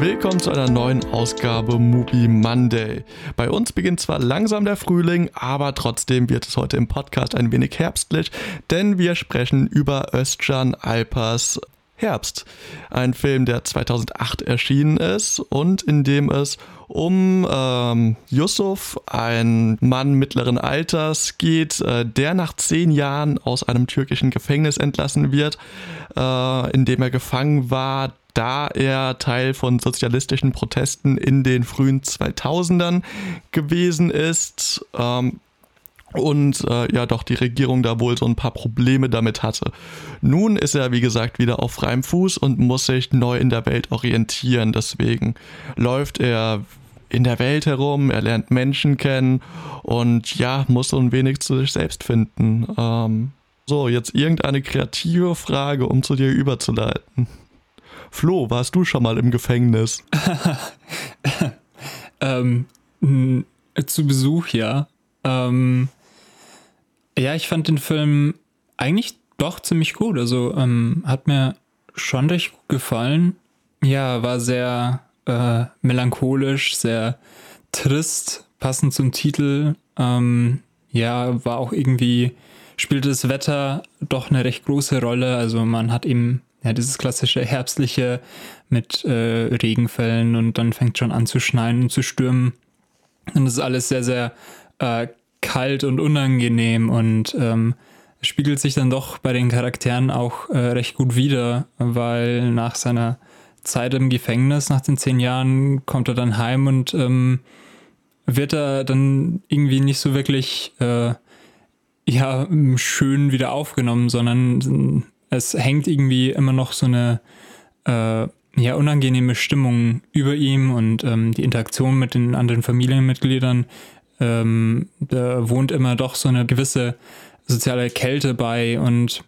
Willkommen zu einer neuen Ausgabe Movie Monday. Bei uns beginnt zwar langsam der Frühling, aber trotzdem wird es heute im Podcast ein wenig herbstlich, denn wir sprechen über Özcan Alpers Herbst. Ein Film, der 2008 erschienen ist und in dem es um ähm, Yusuf, ein Mann mittleren Alters, geht, äh, der nach zehn Jahren aus einem türkischen Gefängnis entlassen wird, äh, in dem er gefangen war, da er Teil von sozialistischen Protesten in den frühen 2000ern gewesen ist. Ähm, und äh, ja doch die Regierung da wohl so ein paar Probleme damit hatte. Nun ist er, wie gesagt, wieder auf freiem Fuß und muss sich neu in der Welt orientieren. Deswegen läuft er in der Welt herum, er lernt Menschen kennen und ja, muss so ein wenig zu sich selbst finden. Ähm, so, jetzt irgendeine kreative Frage, um zu dir überzuleiten. Flo, warst du schon mal im Gefängnis? ähm, zu Besuch, ja. Ähm, ja, ich fand den Film eigentlich doch ziemlich gut. Also ähm, hat mir schon recht gut gefallen. Ja, war sehr äh, melancholisch, sehr trist, passend zum Titel. Ähm, ja, war auch irgendwie, spielte das Wetter doch eine recht große Rolle. Also man hat eben ja, dieses klassische herbstliche mit äh, Regenfällen und dann fängt schon an zu schneien und zu stürmen. Und das ist alles sehr, sehr äh, kalt und unangenehm und ähm, spiegelt sich dann doch bei den Charakteren auch äh, recht gut wider, weil nach seiner Zeit im Gefängnis, nach den zehn Jahren, kommt er dann heim und ähm, wird er dann irgendwie nicht so wirklich äh, ja, schön wieder aufgenommen, sondern es hängt irgendwie immer noch so eine äh, ja, unangenehme Stimmung über ihm und ähm, die Interaktion mit den anderen Familienmitgliedern. Ähm, da wohnt immer doch so eine gewisse soziale Kälte bei und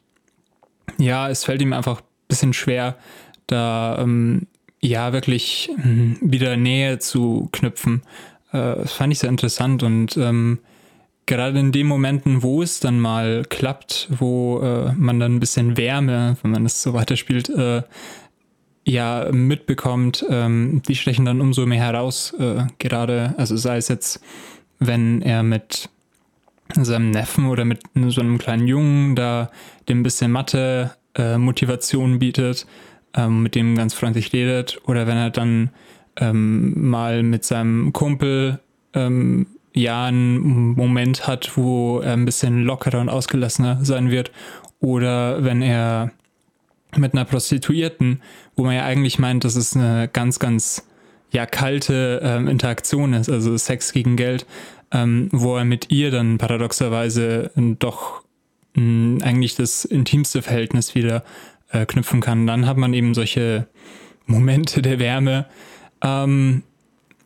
ja, es fällt ihm einfach ein bisschen schwer, da ähm, ja wirklich hm, wieder Nähe zu knüpfen. Äh, das fand ich sehr interessant und ähm, gerade in den Momenten, wo es dann mal klappt, wo äh, man dann ein bisschen Wärme, wenn man das so weiterspielt, äh, ja, mitbekommt, ähm, die stechen dann umso mehr heraus, äh, gerade, also sei es jetzt, wenn er mit seinem Neffen oder mit so einem kleinen Jungen da dem ein bisschen Mathe äh, Motivation bietet, ähm, mit dem ganz freundlich redet, oder wenn er dann ähm, mal mit seinem Kumpel ähm, ja einen Moment hat, wo er ein bisschen lockerer und ausgelassener sein wird. Oder wenn er mit einer Prostituierten, wo man ja eigentlich meint, dass es eine ganz, ganz ja kalte ähm, Interaktion ist, also Sex gegen Geld, ähm, wo er mit ihr dann paradoxerweise doch mh, hm, eigentlich das intimste Verhältnis wieder äh, knüpfen kann. Dann hat man eben solche Momente der Wärme. Ähm,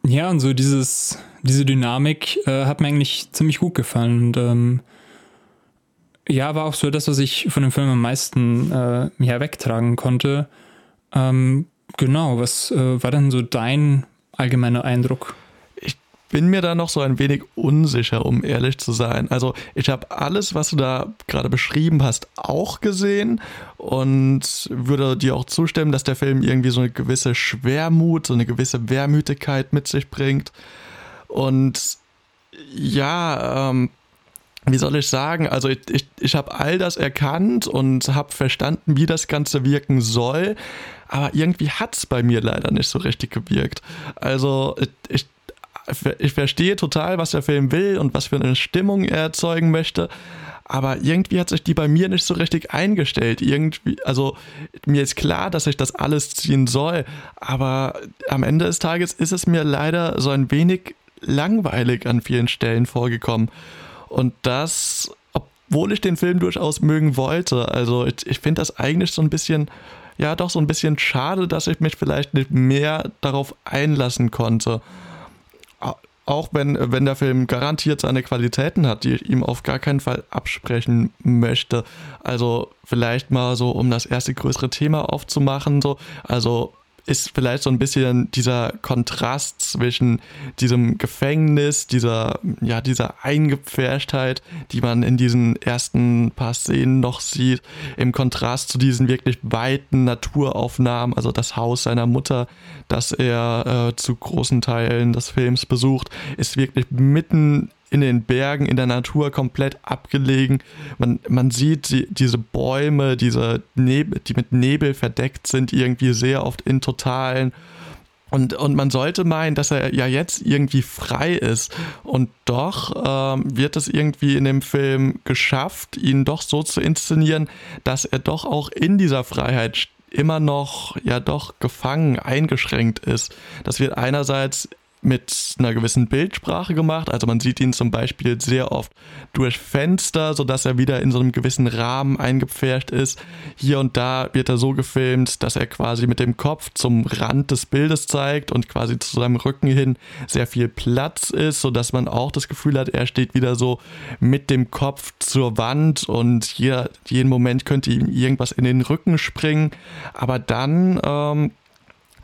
ja, und so dieses, diese Dynamik äh, hat mir eigentlich ziemlich gut gefallen. Und ähm, ja, war auch so das, was ich von dem Film am meisten äh, ja, wegtragen konnte. Ähm, genau, was äh, war denn so dein allgemeiner Eindruck? Bin mir da noch so ein wenig unsicher, um ehrlich zu sein. Also ich habe alles, was du da gerade beschrieben hast, auch gesehen und würde dir auch zustimmen, dass der Film irgendwie so eine gewisse Schwermut, so eine gewisse Wehrmütigkeit mit sich bringt. Und ja, ähm, wie soll ich sagen, also ich, ich, ich habe all das erkannt und habe verstanden, wie das Ganze wirken soll, aber irgendwie hat es bei mir leider nicht so richtig gewirkt. Also ich, ich verstehe total, was der Film will und was für eine Stimmung er erzeugen möchte, aber irgendwie hat sich die bei mir nicht so richtig eingestellt. Irgendwie, also mir ist klar, dass ich das alles ziehen soll, aber am Ende des Tages ist es mir leider so ein wenig langweilig an vielen Stellen vorgekommen. Und das, obwohl ich den Film durchaus mögen wollte. Also ich, ich finde das eigentlich so ein bisschen, ja doch so ein bisschen schade, dass ich mich vielleicht nicht mehr darauf einlassen konnte. Auch wenn, wenn der Film garantiert seine Qualitäten hat, die ich ihm auf gar keinen Fall absprechen möchte. Also vielleicht mal so, um das erste größere Thema aufzumachen, so. Also ist vielleicht so ein bisschen dieser Kontrast zwischen diesem Gefängnis, dieser, ja, dieser Eingepferchtheit, die man in diesen ersten paar Szenen noch sieht, im Kontrast zu diesen wirklich weiten Naturaufnahmen, also das Haus seiner Mutter, das er äh, zu großen Teilen des Films besucht, ist wirklich mitten in den Bergen, in der Natur komplett abgelegen. Man, man sieht die, diese Bäume, diese Nebel, die mit Nebel verdeckt sind, irgendwie sehr oft in totalen. Und, und man sollte meinen, dass er ja jetzt irgendwie frei ist. Und doch ähm, wird es irgendwie in dem Film geschafft, ihn doch so zu inszenieren, dass er doch auch in dieser Freiheit immer noch ja doch gefangen, eingeschränkt ist. Das wird einerseits mit einer gewissen Bildsprache gemacht. Also man sieht ihn zum Beispiel sehr oft durch Fenster, sodass er wieder in so einem gewissen Rahmen eingepfercht ist. Hier und da wird er so gefilmt, dass er quasi mit dem Kopf zum Rand des Bildes zeigt und quasi zu seinem Rücken hin sehr viel Platz ist, sodass man auch das Gefühl hat, er steht wieder so mit dem Kopf zur Wand und jeder, jeden Moment könnte ihm irgendwas in den Rücken springen. Aber dann ähm,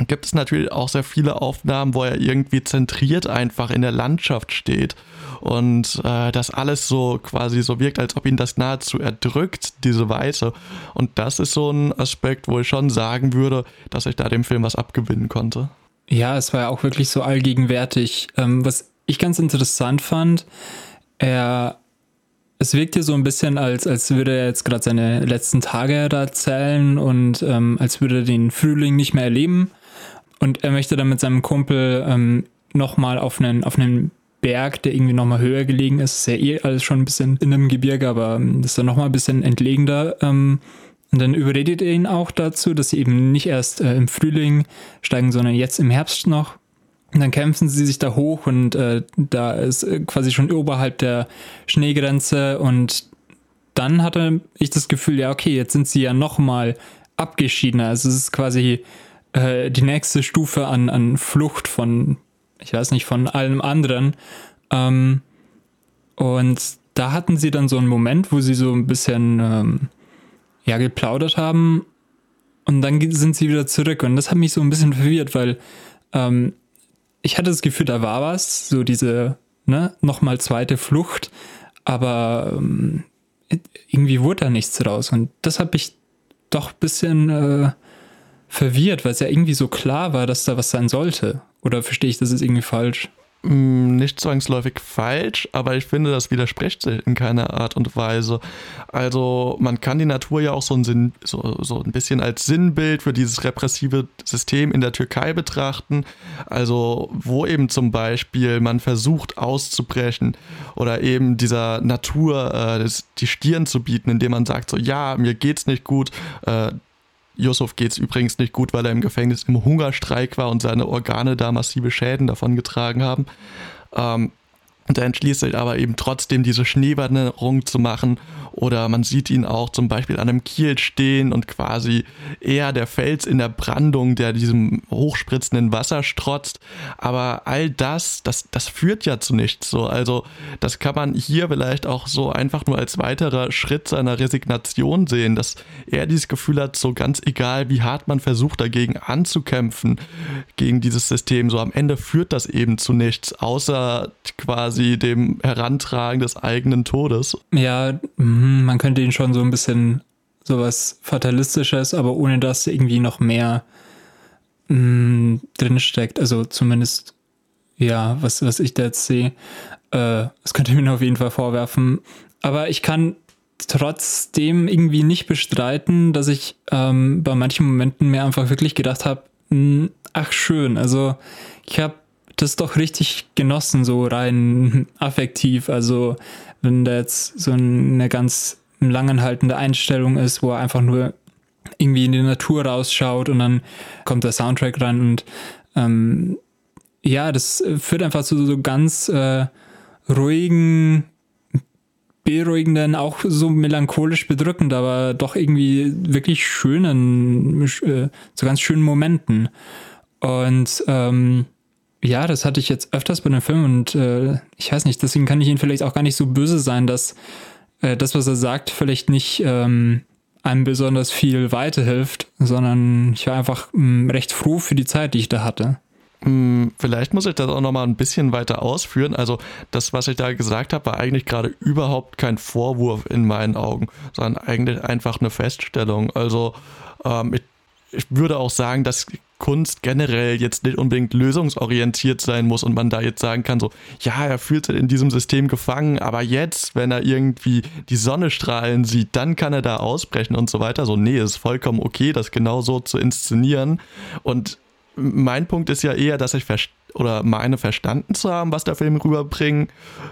gibt es natürlich auch sehr viele Aufnahmen, wo er irgendwie zentriert einfach in der Landschaft steht und äh, das alles so quasi so wirkt, als ob ihn das nahezu erdrückt, diese Weite. Und das ist so ein Aspekt, wo ich schon sagen würde, dass ich da dem Film was abgewinnen konnte. Ja, es war ja auch wirklich so allgegenwärtig. Ähm, was ich ganz interessant fand, er es wirkt hier so ein bisschen, als, als würde er jetzt gerade seine letzten Tage da erzählen und ähm, als würde er den Frühling nicht mehr erleben. Und er möchte dann mit seinem Kumpel ähm, nochmal auf einen, auf einen Berg, der irgendwie nochmal höher gelegen ist. Ist ja eh alles schon ein bisschen in einem Gebirge, aber ähm, das ist dann nochmal ein bisschen entlegender. Ähm, und dann überredet er ihn auch dazu, dass sie eben nicht erst äh, im Frühling steigen, sondern jetzt im Herbst noch. Und dann kämpfen sie sich da hoch und äh, da ist äh, quasi schon oberhalb der Schneegrenze und dann hatte ich das Gefühl, ja, okay, jetzt sind sie ja nochmal abgeschiedener. Also es ist quasi äh, die nächste Stufe an, an Flucht von, ich weiß nicht, von allem anderen. Ähm, und da hatten sie dann so einen Moment, wo sie so ein bisschen ähm, ja, geplaudert haben und dann sind sie wieder zurück. Und das hat mich so ein bisschen verwirrt, weil ähm, ich hatte das Gefühl, da war was, so diese ne, nochmal zweite Flucht, aber ähm, irgendwie wurde da nichts draus. Und das habe ich doch ein bisschen äh, verwirrt, weil es ja irgendwie so klar war, dass da was sein sollte. Oder verstehe ich das jetzt irgendwie falsch? Mm, nicht zwangsläufig falsch, aber ich finde, das widerspricht sich in keiner Art und Weise. Also man kann die Natur ja auch so ein, Sinn, so, so ein bisschen als Sinnbild für dieses repressive System in der Türkei betrachten. Also wo eben zum Beispiel man versucht auszubrechen oder eben dieser Natur äh, das, die Stirn zu bieten, indem man sagt so, ja, mir geht's nicht gut, äh, Yusuf geht es übrigens nicht gut, weil er im Gefängnis im Hungerstreik war und seine Organe da massive Schäden davon getragen haben. Ähm, und er entschließt sich aber eben trotzdem diese Schneewanderung zu machen oder man sieht ihn auch zum Beispiel an einem Kiel stehen und quasi eher der Fels in der Brandung, der diesem hochspritzenden Wasser strotzt. Aber all das, das, das führt ja zu nichts. So, also das kann man hier vielleicht auch so einfach nur als weiterer Schritt seiner Resignation sehen, dass er dieses Gefühl hat, so ganz egal, wie hart man versucht, dagegen anzukämpfen, gegen dieses System, so am Ende führt das eben zu nichts, außer quasi dem Herantragen des eigenen Todes. Ja, mh hm, man könnte ihn schon so ein bisschen sowas Fatalistisches, aber ohne dass irgendwie noch mehr mh, hm, drinsteckt. Also zumindest, ja, was, was ich da jetzt sehe. Äh, das könnte mir auf jeden Fall vorwerfen. Aber ich kann trotzdem irgendwie nicht bestreiten, dass ich ähm, bei manchen Momenten mir einfach wirklich gedacht habe, hm, ach schön, also ich habe das doch richtig genossen, so rein affektiv. Also wenn da jetzt so eine ganz langanhaltende Einstellung ist, wo er einfach nur irgendwie in die Natur rausschaut und dann kommt der Soundtrack rein und ähm, ja, das führt einfach zu so ganz äh, ruhigen, beruhigenden, auch so melancholisch bedrückend, aber doch irgendwie wirklich schönen, äh, so ganz schönen Momenten. Und ähm, ja, das hatte ich jetzt öfters bei dem Film und äh, ich weiß nicht, deswegen kann ich ihn vielleicht auch gar nicht so böse sein, dass äh, das, was er sagt, vielleicht nicht ähm, einem besonders viel weiterhilft, sondern ich war einfach mh, mm, recht froh für die Zeit, die ich da hatte. Hm, vielleicht muss ich das auch nochmal ein bisschen weiter ausführen. Also das, was ich da gesagt habe, war eigentlich gerade überhaupt kein Vorwurf in meinen Augen, sondern eigentlich einfach eine Feststellung. Also ähm, ich, ich würde auch sagen, dass Kunst generell jetzt nicht unbedingt lösungsorientiert sein muss und man da jetzt sagen kann, so, ja, er fühlt sich in diesem System gefangen, aber jetzt, wenn er irgendwie die Sonne strahlen sieht, dann kann er da ausbrechen und so weiter. So, nee, ist vollkommen okay, das genau so zu inszenieren. Und mein Punkt ist ja eher, dass ich oder meine verstanden zu haben, was der Film rüberbringen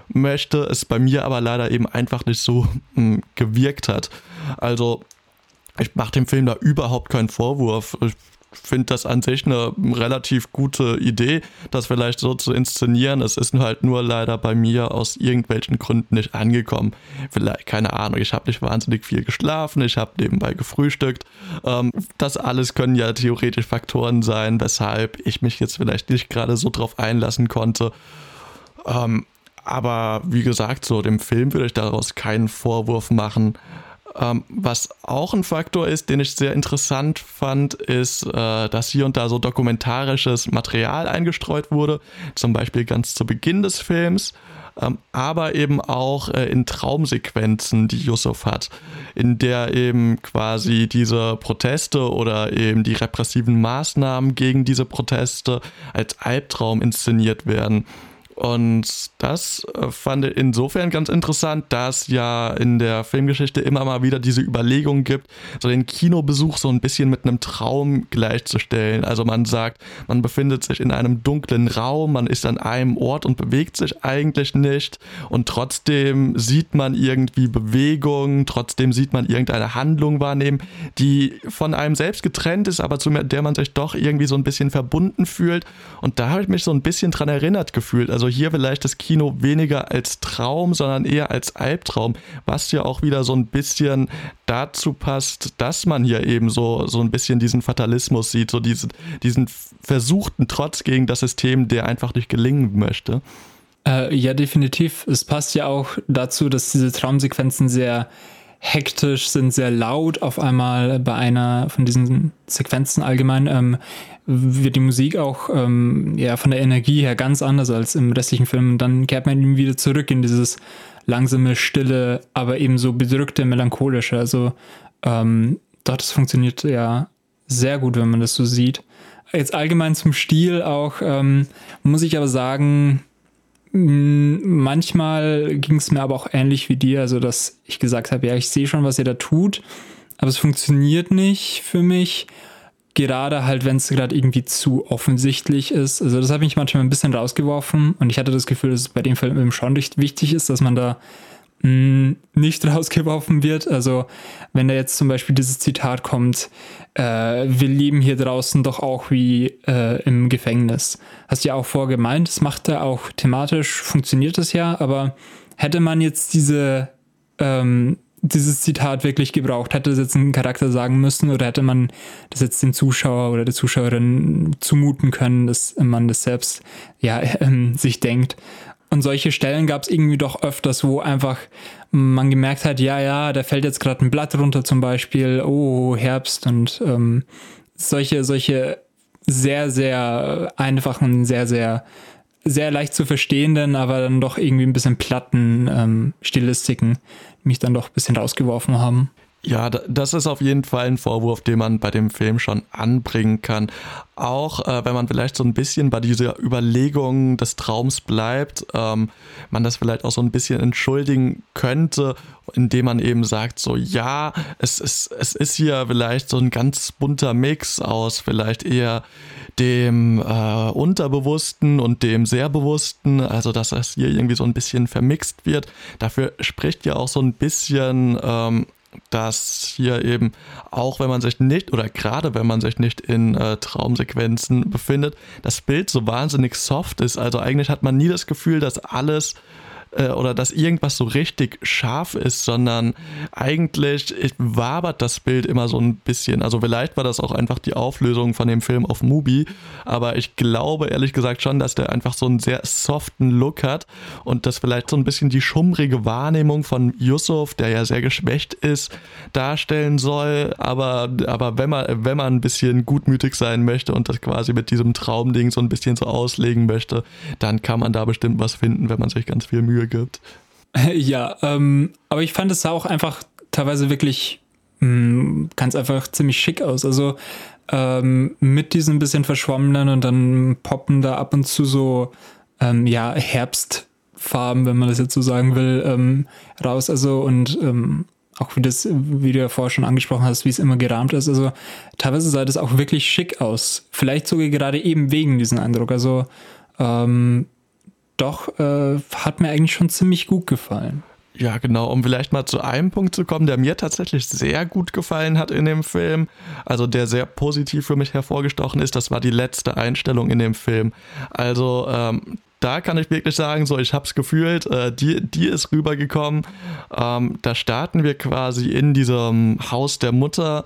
möchte, es bei mir aber leider eben einfach nicht so mh, hm, gewirkt hat. Also ich mache dem Film da überhaupt keinen Vorwurf. Ich finde das an sich eine relativ gute Idee, das vielleicht so zu inszenieren. Es ist halt nur leider bei mir aus irgendwelchen Gründen nicht angekommen. Vielleicht, keine Ahnung, ich habe nicht wahnsinnig viel geschlafen, ich habe nebenbei gefrühstückt. Ähm, das alles können ja theoretisch Faktoren sein, weshalb ich mich jetzt vielleicht nicht gerade so drauf einlassen konnte. Ähm, aber wie gesagt, so dem Film würde ich daraus keinen Vorwurf machen. Ähm, was auch ein Faktor ist, den ich sehr interessant fand, ist, äh, dass hier und da so dokumentarisches Material eingestreut wurde, zum Beispiel ganz zu Beginn des Films, ähm, aber eben auch äh, in Traumsequenzen, die Yusuf hat, in der eben quasi diese Proteste oder eben die repressiven Maßnahmen gegen diese Proteste als Albtraum inszeniert werden. Und das äh, fand ich insofern ganz interessant, da es ja in der Filmgeschichte immer mal wieder diese Überlegung gibt, so den Kinobesuch so ein bisschen mit einem Traum gleichzustellen. Also man sagt, man befindet sich in einem dunklen Raum, man ist an einem Ort und bewegt sich eigentlich nicht und trotzdem sieht man irgendwie Bewegung, trotzdem sieht man irgendeine Handlung wahrnehmen, die von einem selbst getrennt ist, aber zu der man sich doch irgendwie so ein bisschen verbunden fühlt. Und da habe ich mich so ein bisschen dran erinnert gefühlt. Also hier vielleicht das Kino weniger als Traum, sondern eher als Albtraum, was ja auch wieder so ein bisschen dazu passt, dass man hier eben so, so ein bisschen diesen Fatalismus sieht, so diesen, diesen versuchten Trotz gegen das System, der einfach nicht gelingen möchte. Äh, ja, definitiv. Es passt ja auch dazu, dass diese Traumsequenzen sehr hektisch sind, sehr laut. Auf einmal bei einer von diesen Sequenzen allgemein ähm, wird die Musik auch ähm, ja, von der Energie her ganz anders als im restlichen Film. Und dann kehrt man eben wieder zurück in dieses langsame, stille, aber eben so bedrückte, melancholische. Also ähm, dort das funktioniert ja sehr gut, wenn man das so sieht. Jetzt allgemein zum Stil auch, ähm, muss ich aber sagen, manchmal ging es mir aber auch ähnlich wie dir, also dass ich gesagt habe, ja, ich sehe schon, was ihr da tut, aber es funktioniert nicht für mich. Gerade halt, wenn es gerade irgendwie zu offensichtlich ist. Also das hat mich manchmal ein bisschen rausgeworfen und ich hatte das Gefühl, dass es bei dem Film eben schon wichtig ist, dass man da nicht rausgeworfen wird. Also wenn da jetzt zum Beispiel dieses Zitat kommt, äh, wir leben hier draußen doch auch wie äh, im Gefängnis. Hast du ja auch vorgemeint, das macht er auch thematisch, funktioniert das ja, aber hätte man jetzt diese ähm, dieses Zitat wirklich gebraucht? Hätte das jetzt ein Charakter sagen müssen oder hätte man das jetzt dem Zuschauer oder der Zuschauerin zumuten können, dass man das selbst ja ähm, sich denkt? Und solche Stellen gab es irgendwie doch öfters, wo einfach man gemerkt hat, ja, ja, da fällt jetzt gerade ein Blatt runter zum Beispiel, oh, Herbst und ähm, solche, solche sehr, sehr einfachen, sehr, sehr, sehr leicht zu verstehenden, aber dann doch irgendwie ein bisschen platten ähm, Stilistiken, mich dann doch ein bisschen rausgeworfen haben. Ja, das ist auf jeden Fall ein Vorwurf, den man bei dem Film schon anbringen kann. Auch äh, wenn man vielleicht so ein bisschen bei dieser Überlegung des Traums bleibt, ähm, man das vielleicht auch so ein bisschen entschuldigen könnte, indem man eben sagt, so ja, es ist, es ist hier vielleicht so ein ganz bunter Mix aus vielleicht eher dem äh, Unterbewussten und dem Sehr-Bewussten, also dass das hier irgendwie so ein bisschen vermixt wird. Dafür spricht ja auch so ein bisschen ähm, dass hier eben auch wenn man sich nicht oder gerade wenn man sich nicht in äh, Traumsequenzen befindet, das Bild so wahnsinnig soft ist. Also eigentlich hat man nie das Gefühl, dass alles äh, oder dass irgendwas so richtig scharf ist, sondern eigentlich wabert das Bild immer so ein bisschen. Also vielleicht war das auch einfach die Auflösung von dem Film auf Mubi, aber ich glaube ehrlich gesagt schon, dass der einfach so einen sehr soften Look hat und das vielleicht so ein bisschen die schummrige Wahrnehmung von Yusuf, der ja sehr geschwächt ist, darstellen soll. Aber, aber wenn man, wenn man ein bisschen gutmütig sein möchte und das quasi mit diesem Traumding so ein bisschen so auslegen möchte, dann kann man da bestimmt was finden, wenn man sich ganz viel Mühe gibt. Ja, ähm, aber ich fand es sah auch einfach teilweise wirklich hm, ganz einfach ziemlich schick aus. Also ähm, mit diesen bisschen verschwommenen und dann poppen da ab und zu so ähm, ja Herbstfarben, wenn man das jetzt so sagen will, ähm, raus. Also und ähm, auch wie das, wie du ja vorher schon angesprochen hast, wie es immer gerahmt ist. Also teilweise sah das auch wirklich schick aus. Vielleicht sogar gerade eben wegen diesem Eindruck. Also ähm, doch äh, hat mir eigentlich schon ziemlich gut gefallen. Ja, genau, um vielleicht mal zu einem Punkt zu kommen, der mir tatsächlich sehr gut gefallen hat in dem Film, also der sehr positiv für mich hervorgestochen ist, das war die letzte Einstellung in dem Film. Also ähm, da kann ich wirklich sagen, so ich habe es gefühlt, äh, die, die ist rübergekommen. Ähm, da starten wir quasi in diesem Haus der Mutter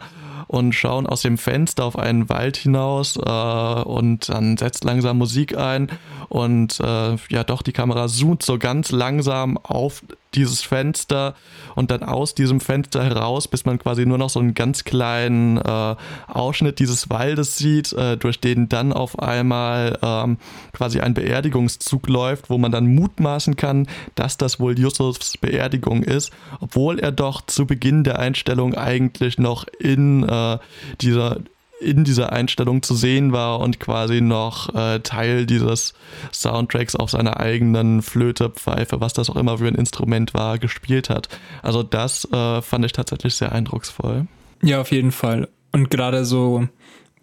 und schauen aus dem Fenster auf einen Wald hinaus äh, und dann setzt langsam Musik ein und äh, ja doch die Kamera zoomt so ganz langsam auf dieses Fenster und dann aus diesem Fenster heraus, bis man quasi nur noch so einen ganz kleinen äh, Ausschnitt dieses Waldes sieht, äh, durch den dann auf einmal ähm, quasi ein Beerdigungszug läuft, wo man dann mutmaßen kann, dass das wohl Yusufs Beerdigung ist, obwohl er doch zu Beginn der Einstellung eigentlich noch in äh, dieser in dieser Einstellung zu sehen war und quasi noch äh, Teil dieses Soundtracks auf seiner eigenen Flöte, Pfeife, was das auch immer für ein Instrument war, gespielt hat. Also das äh, fand ich tatsächlich sehr eindrucksvoll. Ja, auf jeden Fall. Und gerade so,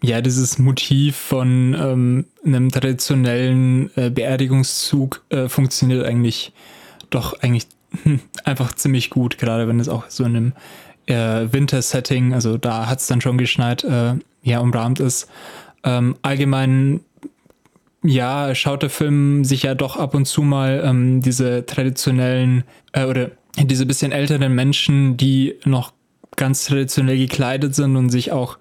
ja, dieses Motiv von ähm, einem traditionellen äh, Beerdigungszug äh, funktioniert eigentlich doch eigentlich einfach ziemlich gut, gerade wenn es auch so in einem äh, Winter-Setting, also da hat es dann schon geschneit, äh, ja, umrahmt ist. Ähm, allgemein, ja, schaut der Film sich ja doch ab und zu mal ähm, diese traditionellen äh, oder diese bisschen älteren Menschen, die noch ganz traditionell gekleidet sind und sich auch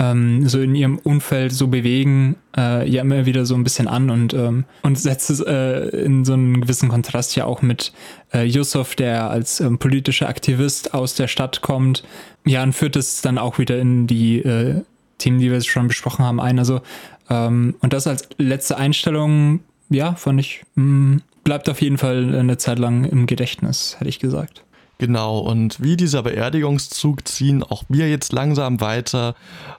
ähm, so in ihrem Umfeld so bewegen, äh, ja immer wieder so ein bisschen an und, ähm, und setzt es äh, in so einen gewissen Kontrast ja auch mit äh, Yusuf, der als ähm, politischer Aktivist aus der Stadt kommt, ja, und führt es dann auch wieder in die äh, Themen, die wir schon besprochen haben, ein. Also, ähm, und das als letzte Einstellung, ja, fand ich, mh, mm, bleibt auf jeden Fall eine Zeit lang im Gedächtnis, hätte ich gesagt. Genau, und wie dieser Beerdigungszug ziehen auch wir jetzt langsam weiter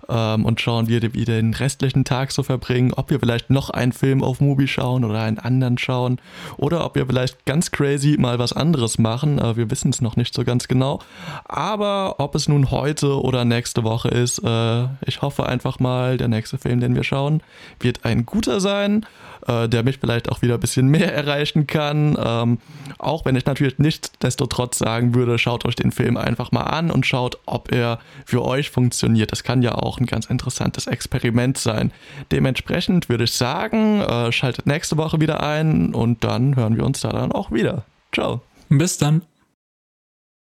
ähm, und schauen, wie wir den restlichen Tag so verbringen, ob wir vielleicht noch einen Film auf Mubi schauen oder einen anderen schauen oder ob wir vielleicht ganz crazy mal was anderes machen. Äh, wir wissen es noch nicht so ganz genau. Aber ob es nun heute oder nächste Woche ist, äh, ich hoffe einfach mal, der nächste Film, den wir schauen, wird ein guter sein, äh, der mich vielleicht auch wieder ein bisschen mehr erreichen kann. Ähm, auch wenn ich natürlich nicht desto trotz würde, schaut euch den Film einfach mal an und schaut, ob er für euch funktioniert. Das kann ja auch ein ganz interessantes Experiment sein. Dementsprechend würde ich sagen, äh, schaltet nächste Woche wieder ein und dann hören wir uns da dann auch wieder. Ciao. Bis dann.